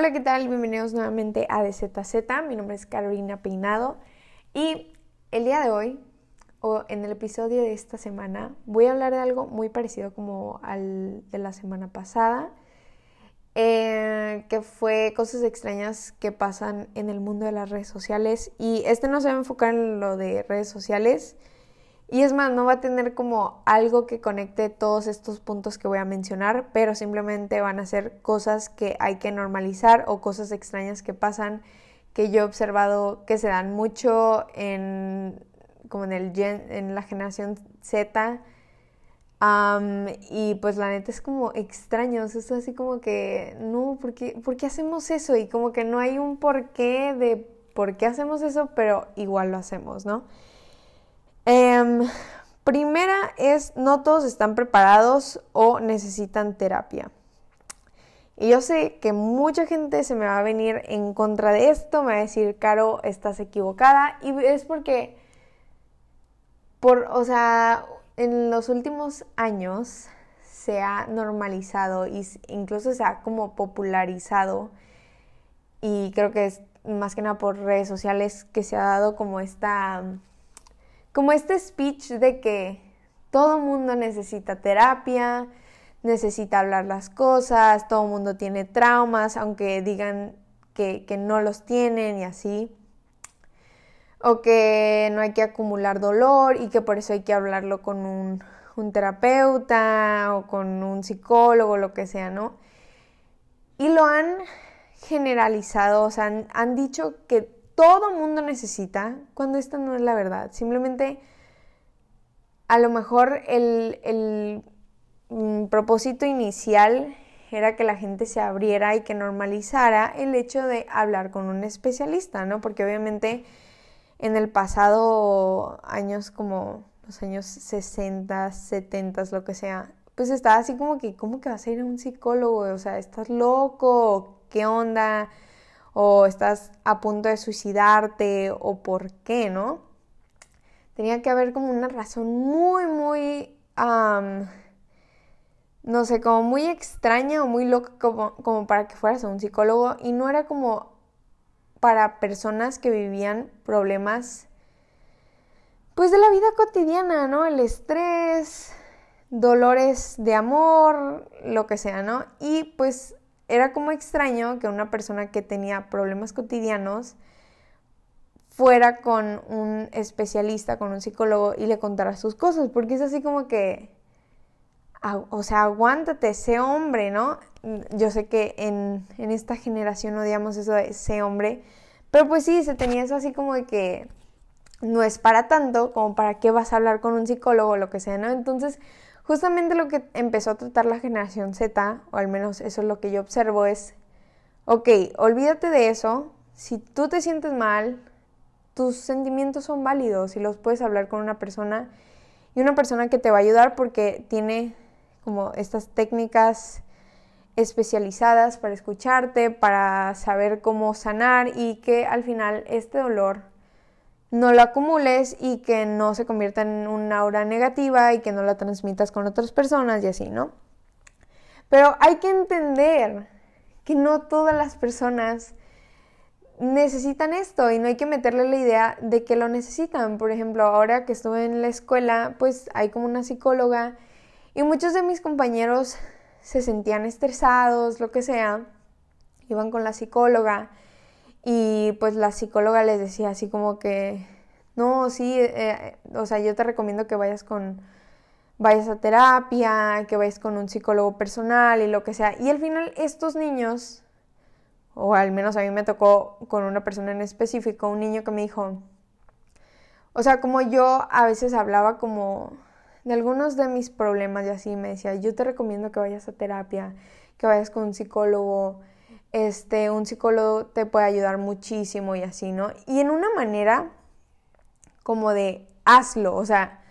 Hola, ¿qué tal? Bienvenidos nuevamente a DZZ. Mi nombre es Carolina Peinado y el día de hoy, o en el episodio de esta semana, voy a hablar de algo muy parecido como al de la semana pasada, eh, que fue cosas extrañas que pasan en el mundo de las redes sociales. Y este no se va a enfocar en lo de redes sociales, y es más, no va a tener como algo que conecte todos estos puntos que voy a mencionar, pero simplemente van a ser cosas que hay que normalizar o cosas extrañas que pasan que yo he observado que se dan mucho en como en el en la generación Z. y pues la neta es como extraño, es así como que, no, ¿por qué, ¿por qué hacemos eso? Y como que no hay un porqué de por qué hacemos eso, pero igual lo hacemos, ¿no? Em, primera es, no todos están preparados o necesitan terapia. Y yo sé que mucha gente se me va a venir en contra de esto, me va a decir, Caro, estás equivocada. Y es porque, por, o sea, en los últimos años se ha normalizado e incluso se ha como popularizado. Y creo que es más que nada por redes sociales que se ha dado como esta como este speech de que todo mundo necesita terapia, necesita hablar las cosas, todo mundo tiene traumas, aunque digan que, no los tienen y así. O que no hay que acumular dolor y que por eso hay que hablarlo con un, un terapeuta o con un psicólogo, lo que sea, ¿no? Y lo han generalizado, o sea, han dicho que todo mundo necesita, cuando esta no es la verdad. Simplemente, a lo mejor el, mm, propósito inicial era que la gente se abriera y que normalizara el hecho de hablar con un especialista, ¿no? Porque obviamente en el pasado, años como los años 60, 70, lo que sea, pues estaba así como que, ¿cómo que vas a ir a un psicólogo? O sea, ¿estás loco? ¿Qué onda? O estás a punto de suicidarte o por qué, ¿no? Tenía que haber como una razón muy, muy, no sé, como muy extraña o muy loca como, como para que fueras a un psicólogo y no era como para personas que vivían problemas pues de la vida cotidiana, ¿no? El estrés, dolores de amor, lo que sea, ¿no? Y pues era como extraño que una persona que tenía problemas cotidianos fuera con un especialista, con un psicólogo y le contara sus cosas, porque es así como que, o sea, aguántate, ese hombre, ¿no? Yo sé que en, en esta generación odiamos eso de ese hombre, pero pues sí, se tenía eso así como de que no es para tanto, como para qué vas a hablar con un psicólogo o lo que sea, ¿no? Entonces, Justamente lo que empezó a tratar la generación Z, o al menos eso es lo que yo observo, es, ok, olvídate de eso, si tú te sientes mal, tus sentimientos son válidos y los puedes hablar con una persona y una persona que te va a ayudar porque tiene como estas técnicas especializadas para escucharte, para saber cómo sanar y que al final este dolor no lo acumules y que no se convierta en una aura negativa y que no la transmitas con otras personas y así, ¿no? Pero hay que entender que no todas las personas necesitan esto y no hay que meterle la idea de que lo necesitan. Por ejemplo, ahora que estuve en la escuela, pues hay como una psicóloga y muchos de mis compañeros se sentían estresados, lo que sea, iban con la psicóloga y pues la psicóloga les decía así como que, no, sí, eh, eh, o sea, yo te recomiendo que vayas con, vayas a terapia, que vayas con un psicólogo personal y lo que sea. Y al final estos niños, o al menos a mí me tocó con una persona en específico, un niño que me dijo, o sea, como yo a veces hablaba como de algunos de mis problemas y así, me decía, yo te recomiendo que vayas a terapia, que vayas con un psicólogo, este, un psicólogo te puede ayudar muchísimo y así, ¿no? Y en una manera como de hazlo, o sea,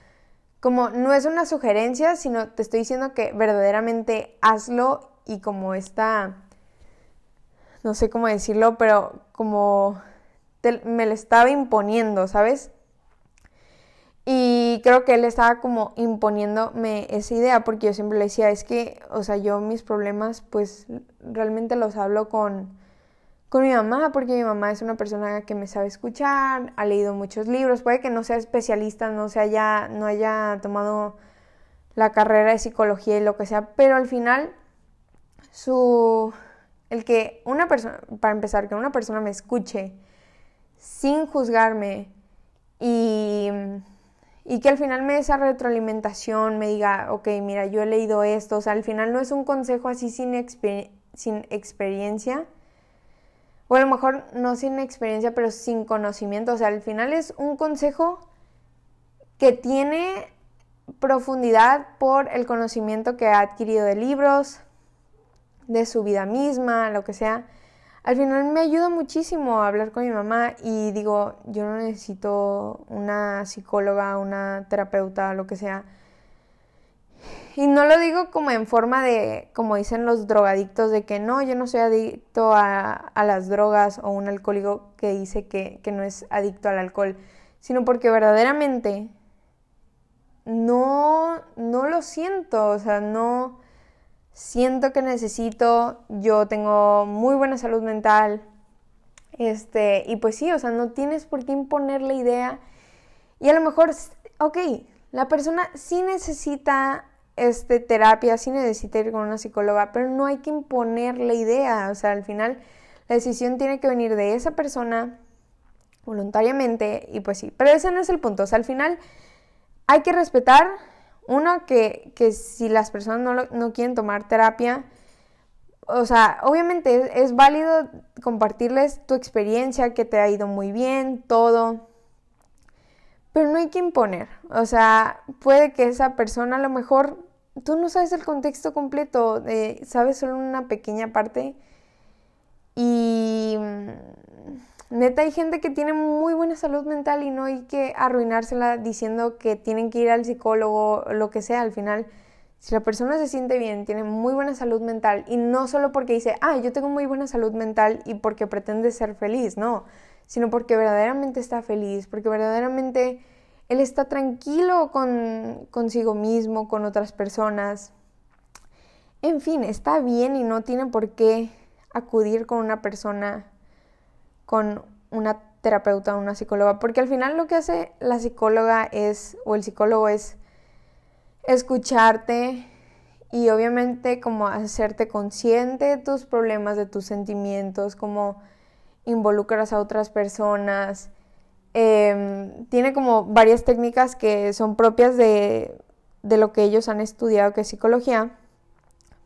como no es una sugerencia, sino te estoy diciendo que verdaderamente hazlo y como está, no sé cómo decirlo, pero como me lo estaba imponiendo, ¿sabes? Y creo que él estaba como imponiéndome esa idea porque yo siempre le decía, es que, o sea, yo mis problemas pues realmente los hablo con, con mi mamá, porque mi mamá es una persona que me sabe escuchar, ha leído muchos libros, puede que no sea especialista, no se haya, no haya tomado la carrera de psicología y lo que sea, pero al final su el que una persona, para empezar, que una persona me escuche sin juzgarme y, y que al final me dé esa retroalimentación, me diga, ok, mira, yo he leído esto, o sea, al final no es un consejo así sin, sin experiencia, o a lo mejor no sin experiencia, pero sin conocimiento, o sea, al final es un consejo que tiene profundidad por el conocimiento que ha adquirido de libros, de su vida misma, lo que sea. Al final me ayuda muchísimo a hablar con mi mamá y digo, yo no necesito una psicóloga, una terapeuta, lo que sea. Y no lo digo como en forma de, como dicen los drogadictos, de que no, yo no soy adicto a, a las drogas o un alcohólico que dice que, que no es adicto al alcohol, sino porque verdaderamente no, no lo siento, o sea, no siento que necesito, yo tengo muy buena salud mental, este, y pues sí, o sea, no tienes por qué imponer la idea, y a lo mejor, ok, la persona sí necesita este, terapia, sí necesita ir con una psicóloga, pero no hay que imponer la idea, o sea, al final la decisión tiene que venir de esa persona voluntariamente, y pues sí, pero ese no es el punto, o sea, al final hay que respetar, uno, que, si las personas no, quieren tomar terapia, o sea, obviamente es, válido compartirles tu experiencia, que te ha ido muy bien, todo, pero no hay que imponer. O sea, puede que esa persona a lo mejor, tú no sabes el contexto completo, sabes solo una pequeña parte y Neta, hay gente que tiene muy buena salud mental y no hay que arruinársela diciendo que tienen que ir al psicólogo, lo que sea. Al final, si la persona se siente bien, tiene muy buena salud mental y no solo porque dice, ah, yo tengo muy buena salud mental y porque pretende ser feliz, no, sino porque verdaderamente está feliz, porque verdaderamente él está tranquilo con consigo mismo, con otras personas. En fin, está bien y no tiene por qué acudir con una persona con una terapeuta o una psicóloga, porque al final lo que hace la psicóloga es, o el psicólogo es escucharte y obviamente como hacerte consciente de tus problemas, de tus sentimientos, como involucras a otras personas. Em, tiene como varias técnicas que son propias de, de lo que ellos han estudiado, que es psicología,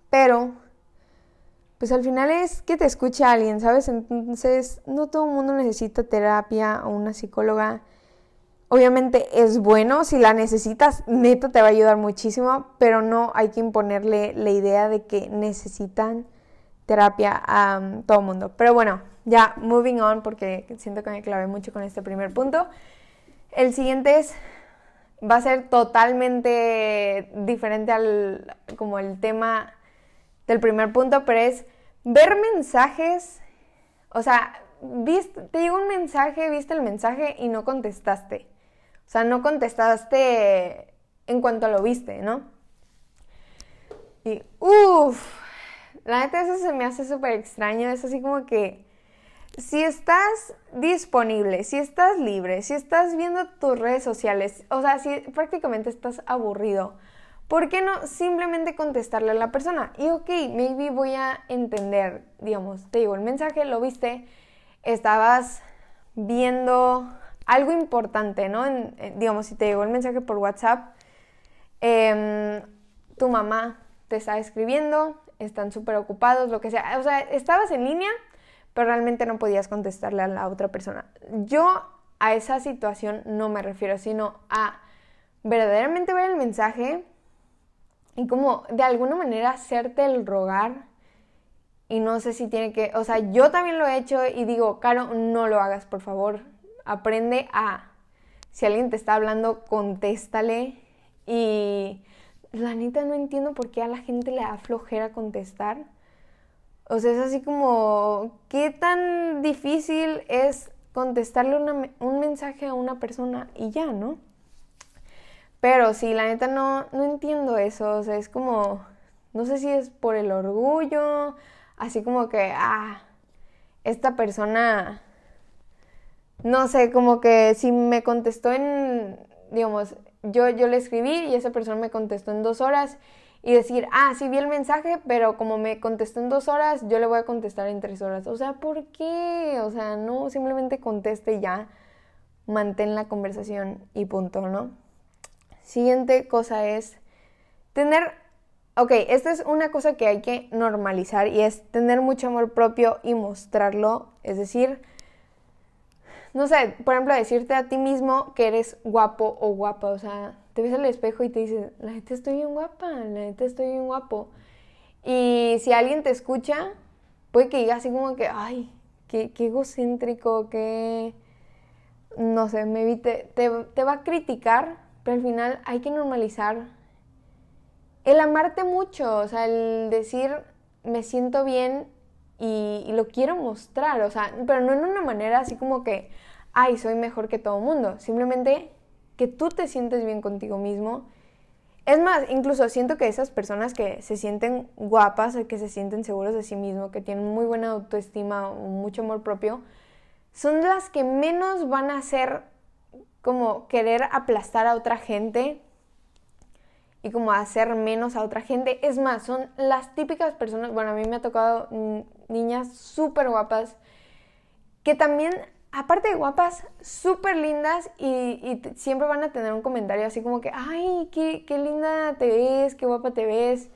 pero pues al final es que te escuche alguien, ¿sabes? Entonces, no todo el mundo necesita terapia o una psicóloga. Obviamente es bueno, si la necesitas, neto te va a ayudar muchísimo, pero no hay que imponerle la idea de que necesitan terapia a um, todo el mundo. Pero bueno, ya moving on porque siento que me clavé mucho con este primer punto. El siguiente es va a ser totalmente diferente al como el tema del primer punto, pero es ver mensajes, o sea, viste, te llegó un mensaje, viste el mensaje y no contestaste. O sea, no contestaste en cuanto lo viste, ¿no? Y, uff, la neta eso se me hace súper extraño, es así como que si estás disponible, si estás libre, si estás viendo tus redes sociales, o sea, si prácticamente estás aburrido, ¿Por qué no simplemente contestarle a la persona? Y ok, maybe voy a entender, digamos, te digo, el mensaje lo viste, estabas viendo algo importante, ¿no? digamos, si te llegó el mensaje por WhatsApp, em, tu mamá te está escribiendo, están súper ocupados, lo que sea. O sea, estabas en línea, pero realmente no podías contestarle a la otra persona. Yo a esa situación no me refiero, sino a verdaderamente ver el mensaje, y como de alguna manera hacerte el rogar y no sé si tiene que, o sea, yo también lo he hecho y digo, Caro, no lo hagas, por favor, aprende a, si alguien te está hablando, contéstale y la neta no entiendo por qué a la gente le da flojera contestar. O sea, es así como, ¿qué tan difícil es contestarle un mensaje a una persona y ya, ¿no? Pero sí, la neta no, no entiendo eso. O sea, es como, no sé si es por el orgullo, así como que, ah, esta persona, no sé, como que si me contestó en, digamos, yo, yo le escribí y esa persona me contestó en dos horas y decir, ah, sí vi el mensaje, pero como me contestó en dos horas, yo le voy a contestar en tres horas. O sea, ¿por qué? O sea, no, simplemente conteste y ya, mantén la conversación y punto, ¿no? Siguiente cosa es tener, ok, esta es una cosa que hay que normalizar y es tener mucho amor propio y mostrarlo, es decir, no sé, por ejemplo, decirte a ti mismo que eres guapo o guapa, o sea, te ves al espejo y te dices, la gente estoy bien guapa, la gente estoy bien guapo. Y si alguien te escucha, puede que diga así como que, ay, qué, qué egocéntrico, qué... No sé, me te, te, te va a criticar, pero al final hay que normalizar el amarte mucho, o sea, el decir, me siento bien y, lo quiero mostrar, o sea, pero no en una manera así como que, ay, soy mejor que todo mundo, simplemente que tú te sientes bien contigo mismo. Es más, incluso siento que esas personas que se sienten guapas, que se sienten seguros de sí mismos, que tienen muy buena autoestima, mucho amor propio, son las que menos van a hacer como querer aplastar a otra gente y como hacer menos a otra gente. Es más, son las típicas personas, bueno, a mí me ha tocado niñas súper guapas que también aparte de guapas, súper lindas y, siempre van a tener un comentario así como que, ay, qué, qué linda te ves, qué guapa te ves,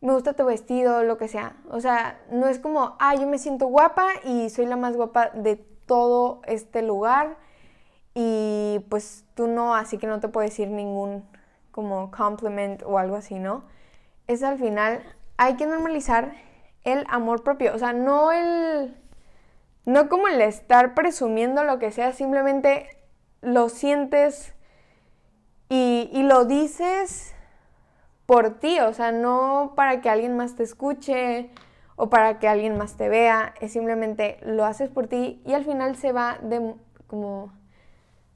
me gusta tu vestido, lo que sea. O sea, no es como, ay, yo me siento guapa y soy la más guapa de todo este lugar y pues tú no, así que no te puedo decir ningún como compliment o algo así, ¿no? Es al final, hay que normalizar el amor propio, o sea, no el no como el estar presumiendo lo que sea, simplemente lo sientes y, lo dices por ti, o sea, no para que alguien más te escuche o para que alguien más te vea, es simplemente lo haces por ti y al final se va de como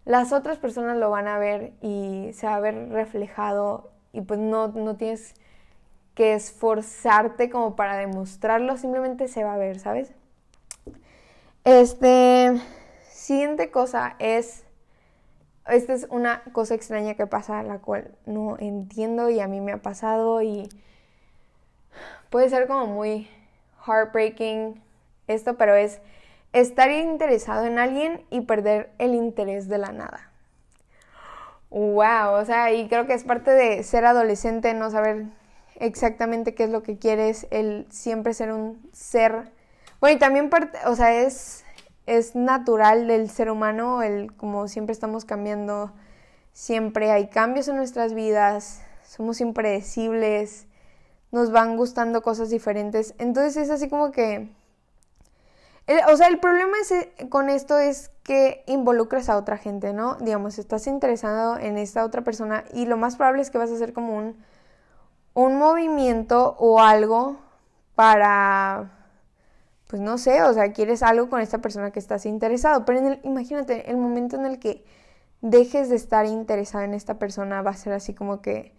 las otras personas lo van a ver y se va a ver reflejado y pues no, no tienes que esforzarte como para demostrarlo, simplemente se va a ver, ¿sabes? Este, siguiente cosa es, esta es una cosa extraña que pasa, la cual no entiendo y a mí me ha pasado y puede ser como muy heartbreaking esto, pero es estar interesado en alguien y perder el interés de la nada. Wow, o sea, y creo que es parte de ser adolescente, no saber exactamente qué es lo que quieres, el siempre ser un ser bueno, y también parte, o sea, es, es natural del ser humano, el como siempre estamos cambiando, siempre hay cambios en nuestras vidas, somos impredecibles, nos van gustando cosas diferentes. Entonces es así como que... o sea, el problema eh, con esto es que involucras a otra gente, ¿no? Digamos, estás interesado en esta otra persona y lo más probable es que vas a hacer como un, un movimiento o algo para pues no sé, o sea, quieres algo con esta persona que estás interesado, pero en el, imagínate, el momento en el que dejes de estar interesado en esta persona va a ser así como que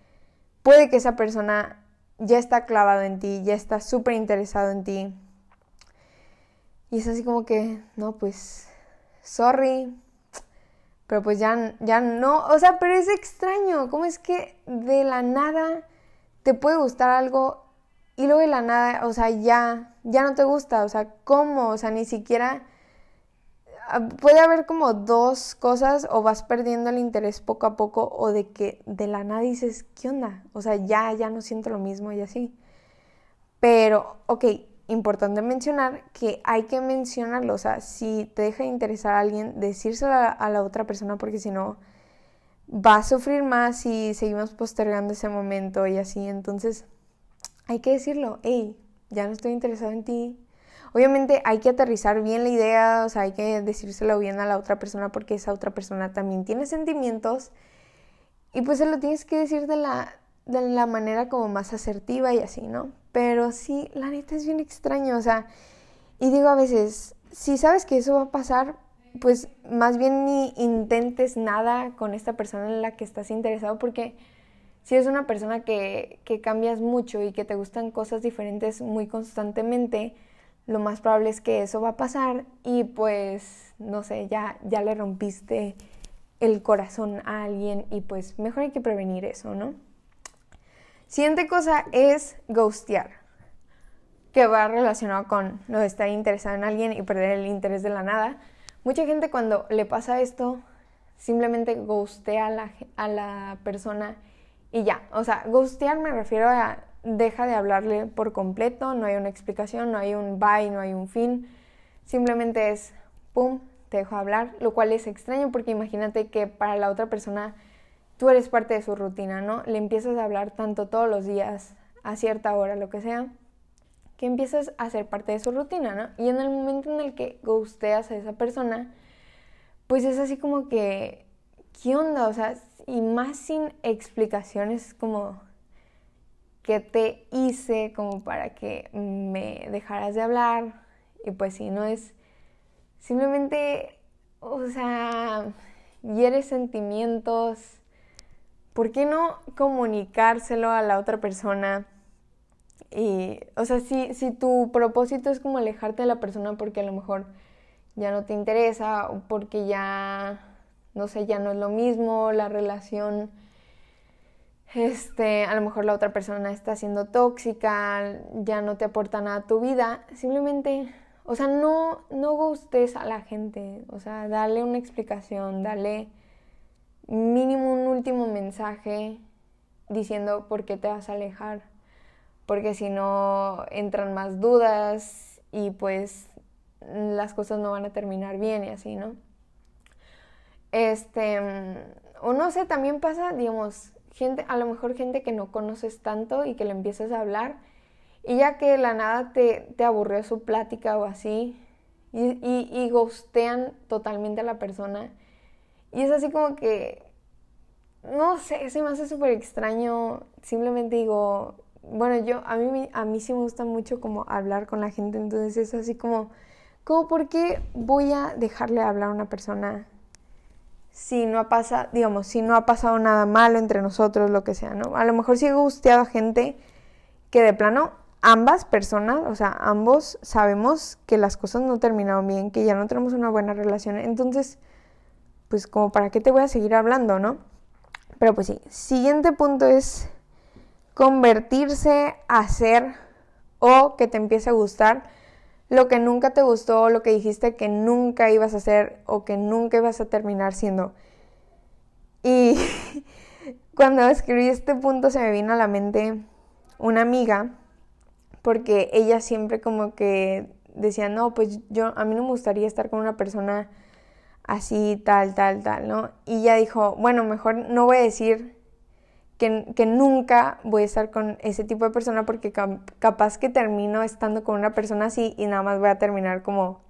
puede que esa persona ya está clavado en ti, ya está súper interesado en ti. Y es así como que, no, pues, sorry, pero pues ya, ya no, o sea, pero es extraño, ¿cómo es que de la nada te puede gustar algo y luego de la nada, o sea, ya, ya no te gusta, o sea, ¿cómo? O sea, ni siquiera ah, puede haber como dos cosas o vas perdiendo el interés poco a poco o de que de la nada dices, ¿qué onda? O sea, ya, ya no siento lo mismo y así. Pero, ok, importante mencionar que hay que mencionarlo, o sea, si te deja de interesar a alguien, decírselo a, la otra persona porque si no va a sufrir más si seguimos postergando ese momento y así, entonces hay que decirlo, hey, ya no estoy interesado en ti. Obviamente hay que aterrizar bien la idea, o sea, hay que decírselo bien a la otra persona porque esa otra persona también tiene sentimientos y pues se lo tienes que decir de la, de la manera como más asertiva y así, ¿no? Pero sí, la neta es bien extraño, o sea, y digo a veces, si sabes que eso va a pasar, pues más bien ni intentes nada con esta persona en la que estás interesado porque si es una persona que, cambias mucho y que te gustan cosas diferentes muy constantemente, lo más probable es que eso va a pasar y pues, no sé, ya, ya le rompiste el corazón a alguien y pues mejor hay que prevenir eso, ¿no? Siguiente cosa es ghostear, que va relacionado con lo de estar interesado en alguien y perder el interés de la nada. Mucha gente cuando le pasa esto, simplemente ghostea a la, a la persona y ya. O sea, ghostear me refiero a deja de hablarle por completo, no hay una explicación, no hay un bye, no hay un fin. Simplemente es, ¡pum!, te dejo hablar, lo cual es extraño porque imagínate que para la otra persona tú eres parte de su rutina, ¿no? Le empiezas a hablar tanto todos los días, a cierta hora, lo que sea, que empiezas a ser parte de su rutina, ¿no? Y en el momento en el que gusteas a esa persona, pues es así como que, ¿qué onda? O sea, y más sin explicaciones, como, ¿qué te hice como para que me dejaras de hablar? Y pues si no es simplemente, o sea, hieres sentimientos. ¿Por qué no comunicárselo a la otra persona? Y, o sea, si, si tu propósito es como alejarte de la persona porque a lo mejor ya no te interesa o porque ya, no sé, ya no es lo mismo, la relación, este, a lo mejor la otra persona está siendo tóxica, ya no te aporta nada a tu vida, simplemente, o sea, no, no gustes a la gente, o sea, dale una explicación, dale mínimo un último mensaje diciendo por qué te vas a alejar, porque si no entran más dudas y pues las cosas no van a terminar bien y así, ¿no? Este, o no sé, también pasa, digamos, gente, a lo mejor gente que no conoces tanto y que le empiezas a hablar y ya que la nada te, te aburrió su plática o así y, y, y ghostean totalmente a la persona y es así como que, no sé, se me hace súper extraño, simplemente digo, bueno, yo, a mí, a mí sí me gusta mucho como hablar con la gente, entonces es así como como por qué voy a dejarle hablar a una persona si no ha pasado, digamos, si no ha pasado nada malo entre nosotros, lo que sea, ¿no? A lo mejor sí he gusteado a gente que de plano ambas personas, o sea, ambos sabemos que las cosas no terminaron bien, que ya no tenemos una buena relación, entonces, pues como para qué te voy a seguir hablando, ¿no? Pero pues sí, siguiente punto es convertirse a ser o que te empiece a gustar lo que nunca te gustó, lo que dijiste que nunca ibas a hacer o que nunca ibas a terminar siendo. Y cuando escribí este punto se me vino a la mente una amiga, porque ella siempre como que decía, no, pues yo, a mí no me gustaría estar con una persona así, tal, tal, tal, ¿no? Y ella dijo, bueno, mejor no voy a decir que, nunca voy a estar con ese tipo de persona porque capaz que termino estando con una persona así y nada más voy a terminar como,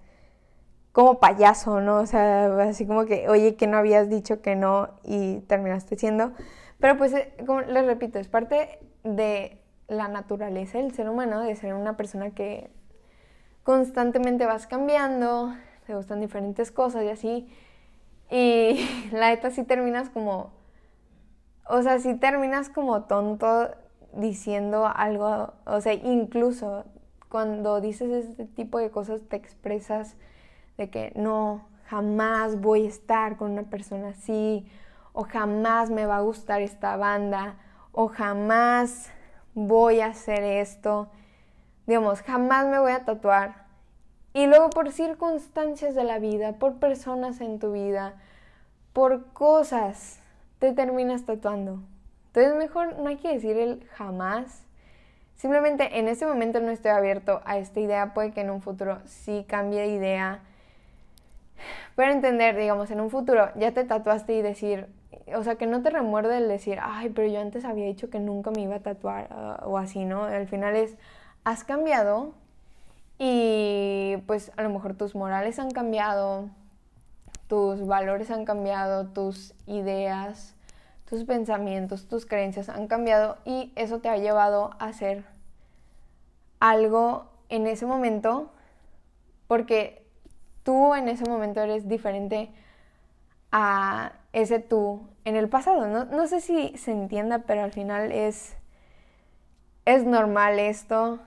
como payaso, ¿no? O sea, así como que, oye, que no habías dicho que no y terminaste siendo. Pero pues, eh, les repito, es parte de la naturaleza del ser humano, de ser una persona que constantemente vas cambiando, te gustan diferentes cosas y así. Y la neta sí terminas como o sea, si terminas como tonto diciendo algo, o sea, incluso cuando dices este tipo de cosas te expresas de que no, jamás voy a estar con una persona así, o jamás me va a gustar esta banda, o jamás voy a hacer esto, digamos, jamás me voy a tatuar. Y luego por circunstancias de la vida, por personas en tu vida, por cosas te terminas tatuando. Entonces mejor no hay que decir el jamás. Simplemente en este momento no estoy abierto a esta idea, puede que en un futuro sí cambie de idea. Pero entender, digamos, en un futuro ya te tatuaste y decir, o sea, que no te remuerde el decir, ay, pero yo antes había dicho que nunca me iba a tatuar uh, o así, ¿no? Al final es, has cambiado y pues a lo mejor tus morales han cambiado, tus valores han cambiado, tus ideas, tus pensamientos, tus creencias han cambiado y eso te ha llevado a hacer algo en ese momento porque tú en ese momento eres diferente a ese tú en el pasado. No, sé si se entienda, pero al final es, es normal esto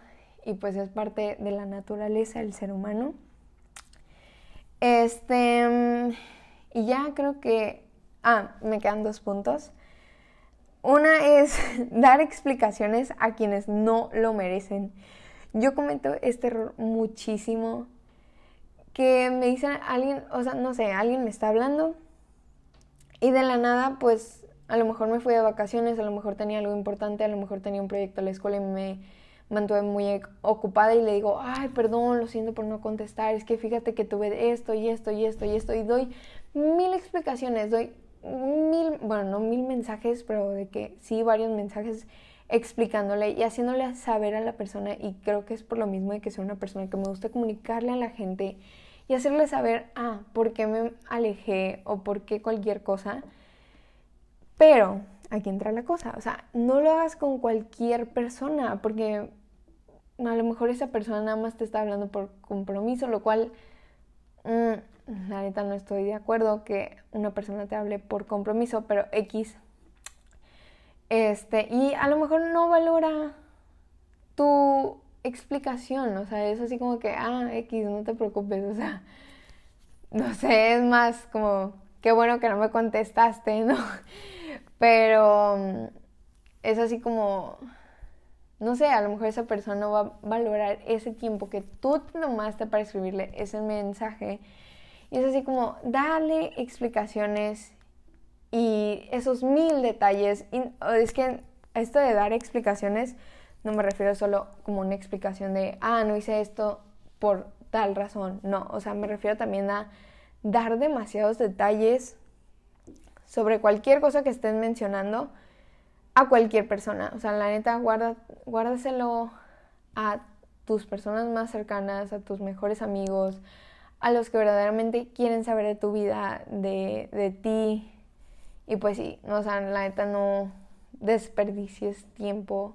y pues es parte de la naturaleza del ser humano. Este, y ya creo que, ah, me quedan dos puntos. Una es dar explicaciones a quienes no lo merecen. Yo cometo este error muchísimo. Que me dicen alguien, o sea, no sé, alguien me está hablando y de la nada, pues a lo mejor me fui de vacaciones, a lo mejor tenía algo importante, a lo mejor tenía un proyecto a la escuela y me mantuve muy ocupada y le digo, ay, perdón, lo siento por no contestar, es que fíjate que tuve esto y esto y esto y esto y doy mil explicaciones, doy mil, bueno, no mil mensajes, pero de que sí, varios mensajes explicándole y haciéndole saber a la persona y creo que es por lo mismo de que soy una persona que me gusta comunicarle a la gente y hacerle saber, ah, por qué me alejé o por qué cualquier cosa. Pero aquí entra la cosa, o sea, no lo hagas con cualquier persona porque a lo mejor esa persona nada más te está hablando por compromiso, lo cual mm, neta no estoy de acuerdo que una persona te hable por compromiso, pero X. Este, y a lo mejor no valora tu explicación, o sea, es así como que, ah, X, no te preocupes, o sea, no sé, es más como, qué bueno que no me contestaste, ¿no? Pero mm, es así como, no sé, a lo mejor esa persona va a valorar ese tiempo que tú te tomaste para escribirle ese mensaje. Y es así como, dale explicaciones y esos mil detalles. Es que esto de dar explicaciones no me refiero solo como una explicación de, ah, no hice esto por tal razón. No, o sea, me refiero también a dar demasiados detalles sobre cualquier cosa que estén mencionando a cualquier persona. O sea, la neta, guarda, guárdaselo a tus personas más cercanas, a tus mejores amigos, a los que verdaderamente quieren saber de tu vida, de, de ti. Y pues sí, o sea, la neta no desperdicies tiempo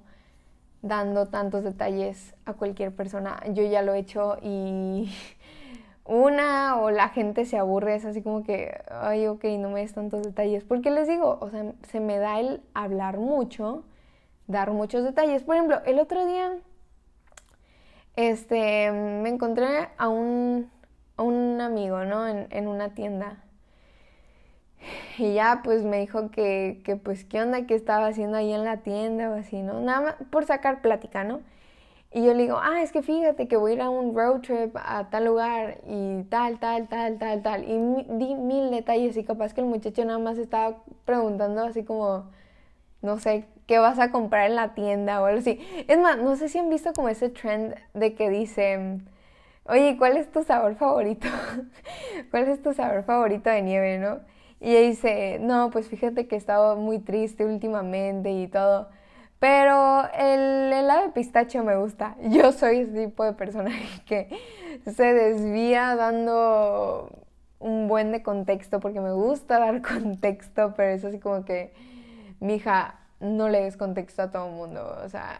dando tantos detalles a cualquier persona. Yo ya lo he hecho y una o la gente se aburre, es así como que, ay, ok, no me des tantos detalles. Porque les digo, o sea, se me da el hablar mucho, dar muchos detalles. Por ejemplo, el otro día, este, me encontré a un, a un amigo, ¿no? En, en, una tienda. Y ya, pues me dijo que, que, pues, qué onda, que estaba haciendo ahí en la tienda o así, ¿no? Nada más por sacar plática, ¿no? Y yo le digo, ah, es que fíjate que voy a ir a un road trip a tal lugar y tal, tal, tal, tal, tal. Y di mil detalles y capaz que el muchacho nada más estaba preguntando así como, no sé, ¿qué vas a comprar en la tienda o algo así? Es más, no sé si han visto como ese trend de que dice, oye, ¿cuál es tu sabor favorito? ¿Cuál es tu sabor favorito de nieve, no? Y ella dice, no, pues fíjate que he estado muy triste últimamente y todo. Pero el helado de pistacho me gusta. Yo soy ese tipo de persona que se desvía dando un buen de contexto porque me gusta dar contexto, pero es así como que, mija, no le des contexto a todo el mundo. O sea,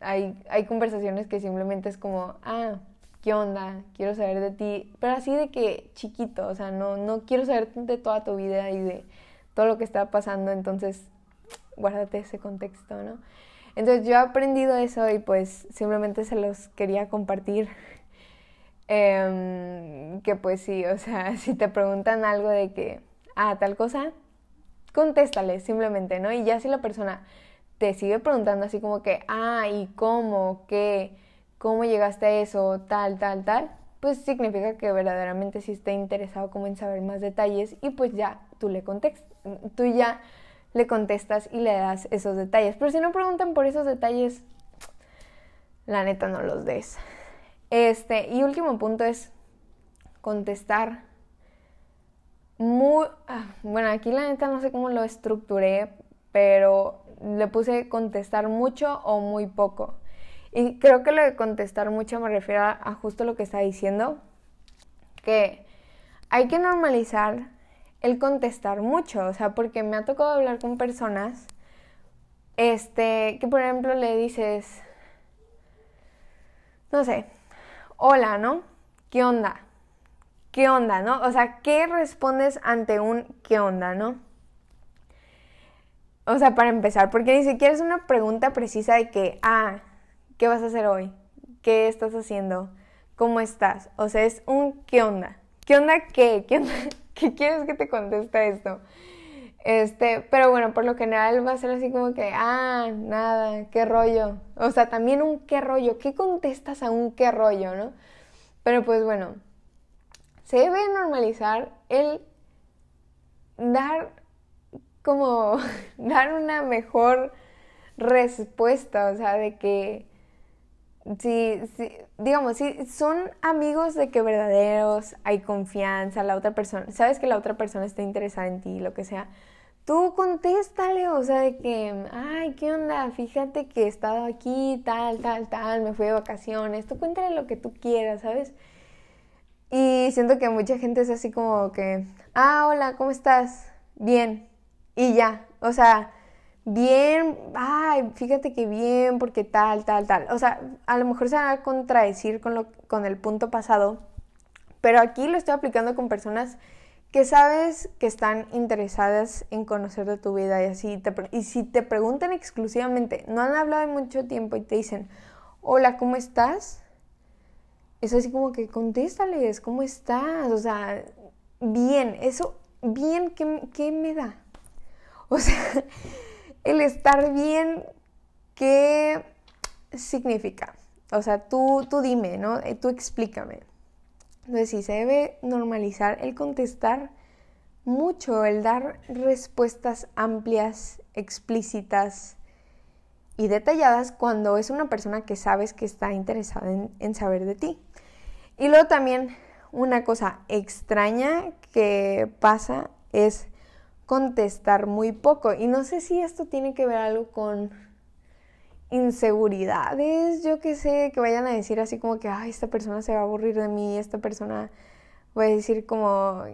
hay, hay conversaciones que simplemente es como, ah, ¿qué onda? Quiero saber de ti. Pero así de que chiquito, o sea, no, no quiero saber de toda tu vida y de todo lo que está pasando. Entonces, guárdate ese contexto, ¿no? Entonces yo he aprendido eso y pues simplemente se los quería compartir. Em, que pues sí, o sea, si te preguntan algo de que, ah, tal cosa, contéstale simplemente, ¿no? Y ya si la persona te sigue preguntando así como que, ah, ¿y cómo? ¿Qué? ¿Cómo llegaste a eso? Tal, tal, tal. Pues significa que verdaderamente sí está interesado como en saber más detalles y pues ya tú le contestas, tú ya le contestas y le das esos detalles. Pero si no preguntan por esos detalles, la neta no los des. Este, y último punto es contestar muy... Ah, bueno, aquí la neta no sé cómo lo estructuré, pero le puse contestar mucho o muy poco. Y creo que lo de contestar mucho me refiero a justo lo que está diciendo, que hay que normalizar el contestar mucho, o sea, porque me ha tocado hablar con personas, este, que por ejemplo le dices, no sé, hola, ¿no? ¿Qué onda? ¿Qué onda, no? O sea, ¿qué respondes ante un qué onda, no? O sea, para empezar, porque ni siquiera es una pregunta precisa de que, ah, ¿qué vas a hacer hoy? ¿qué estás haciendo? ¿Cómo estás? O sea, es un ¿qué onda? ¿Qué onda qué? ¿Qué onda? ¿Qué quieres que te conteste esto? Este, pero bueno, por lo general va a ser así como que, ah, nada, qué rollo. O sea, también un qué rollo. ¿Qué contestas a un qué rollo, no? Pero pues bueno, se debe normalizar el dar como, dar una mejor respuesta, o sea, de que si, si, digamos, si son amigos de que verdaderos, hay confianza, la otra persona, sabes que la otra persona está interesada en ti, lo que sea, tú contéstale, o sea, de que, ay, ¿qué onda? Fíjate que he estado aquí, tal, tal, tal, me fui de vacaciones, tú cuéntale lo que tú quieras, ¿sabes? Y siento que mucha gente es así como que, ah, hola, ¿cómo estás? Bien. Y ya, o sea, bien, ay, fíjate que bien, porque tal, tal, tal. O sea, a lo mejor se va a contradecir con, lo, con el punto pasado, pero aquí lo estoy aplicando con personas que sabes que están interesadas en conocer de tu vida y así. Te, y si te preguntan exclusivamente, no han hablado mucho tiempo y te dicen, hola, ¿cómo estás? Es así como que contéstales, ¿cómo estás? O sea, bien, eso, bien, ¿qué, qué me da? O sea, el estar bien, ¿qué significa? O sea, tú, tú dime, ¿no? Eh, tú explícame. Entonces sí, se debe normalizar el contestar mucho, el dar respuestas amplias, explícitas y detalladas cuando es una persona que sabes que está interesada en, en saber de ti. Y luego también una cosa extraña que pasa es contestar muy poco. Y no sé si esto tiene que ver algo con inseguridades, yo que sé, que vayan a decir así como que, ay, esta persona se va a aburrir de mí, esta persona va a decir como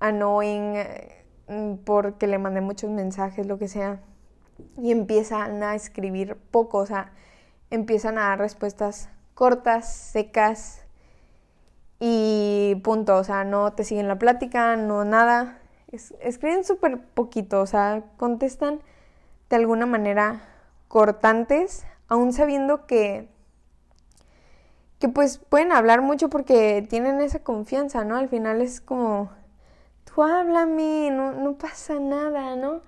annoying mm, porque le mandé muchos mensajes, lo que sea, y empiezan a escribir poco, o sea, empiezan a dar respuestas cortas, secas y punto, o sea, no te siguen la plática, no nada, escriben súper poquito, o sea, contestan de alguna manera cortantes, aún sabiendo que, que pues pueden hablar mucho porque tienen esa confianza, ¿no? Al final es como, tú háblame, no, no pasa nada, ¿no?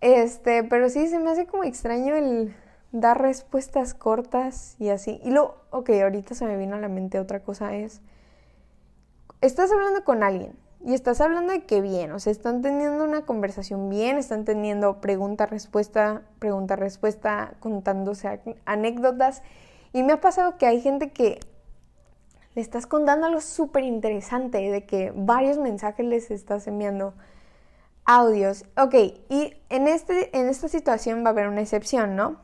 Este, pero sí se me hace como extraño el dar respuestas cortas y así. Y luego, ok, ahorita se me vino a la mente otra cosa es, estás hablando con alguien y estás hablando de que bien, o sea, están teniendo una conversación bien, están teniendo pregunta-respuesta, pregunta-respuesta, contándose anécdotas. Y me ha pasado que hay gente que le estás contando algo súper interesante, de que varios mensajes les estás enviando audios. Ok, y en, este, en esta situación va a haber una excepción, ¿no?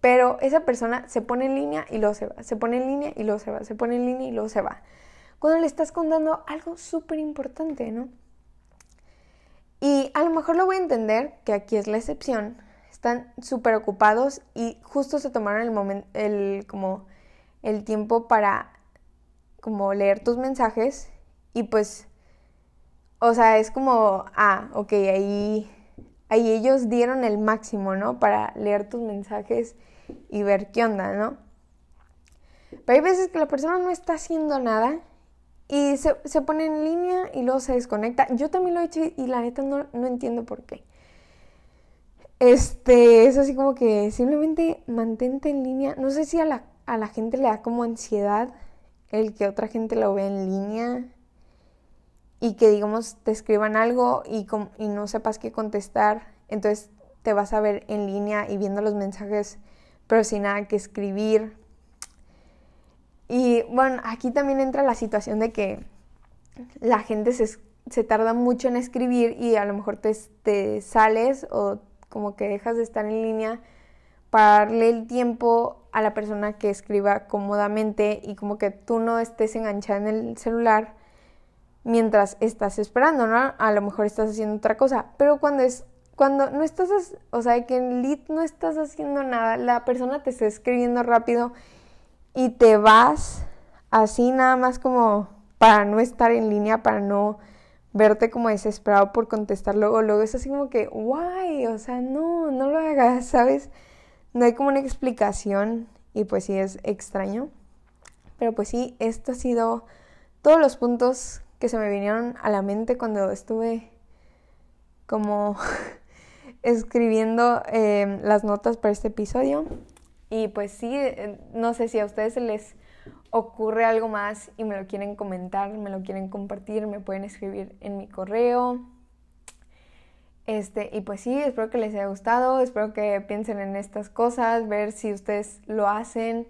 Pero esa persona se pone en línea y luego se va, se pone en línea y luego se va, se pone en línea y luego se va cuando le estás contando algo súper importante, ¿no? Y a lo mejor lo voy a entender, que aquí es la excepción, están súper ocupados y justo se tomaron el momento, el, como el tiempo para como leer tus mensajes y pues, o sea, es como, ah, ok, ahí, ahí ellos dieron el máximo, ¿no? Para leer tus mensajes y ver qué onda, ¿no? Pero hay veces que la persona no está haciendo nada y se, se, pone en línea y luego se desconecta. Yo también lo he hecho y la neta no, no entiendo por qué. Este, es así como que simplemente mantente en línea. No sé si a la, a la gente le da como ansiedad el que otra gente lo vea en línea y que digamos te escriban algo y, y no sepas qué contestar. Entonces te vas a ver en línea y viendo los mensajes pero sin nada que escribir y bueno, aquí también entra la situación de que la gente se, tarda mucho en escribir y a lo mejor te, te, sales o como que dejas de estar en línea para darle el tiempo a la persona que escriba cómodamente y como que tú no estés enganchada en el celular mientras estás esperando, ¿no? A lo mejor estás haciendo otra cosa, pero cuando es cuando no estás, o sea, que en lead no estás haciendo nada, la persona te está escribiendo rápido y te vas así nada más como para no estar en línea, para no verte como desesperado por contestar luego, luego es así como que, guay, o sea, no, no lo hagas, ¿sabes? No hay como una explicación y pues sí es extraño. Pero pues sí, esto ha sido todos los puntos que se me vinieron a la mente cuando estuve como escribiendo em, las notas para este episodio. Y pues sí, eh, no sé si a ustedes se les ocurre algo más y me lo quieren comentar, me lo quieren compartir, me pueden escribir en mi correo. Este, y pues sí, espero que les haya gustado, espero que piensen en estas cosas, ver si ustedes lo hacen,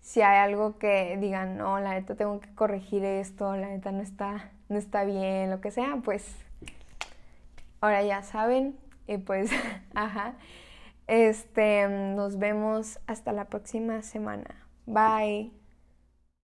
si hay algo que digan, no, la neta tengo que corregir esto, la neta no está, no está bien, lo que sea, pues ahora ya saben, y pues, ajá, este, nos vemos hasta la próxima semana. Bye.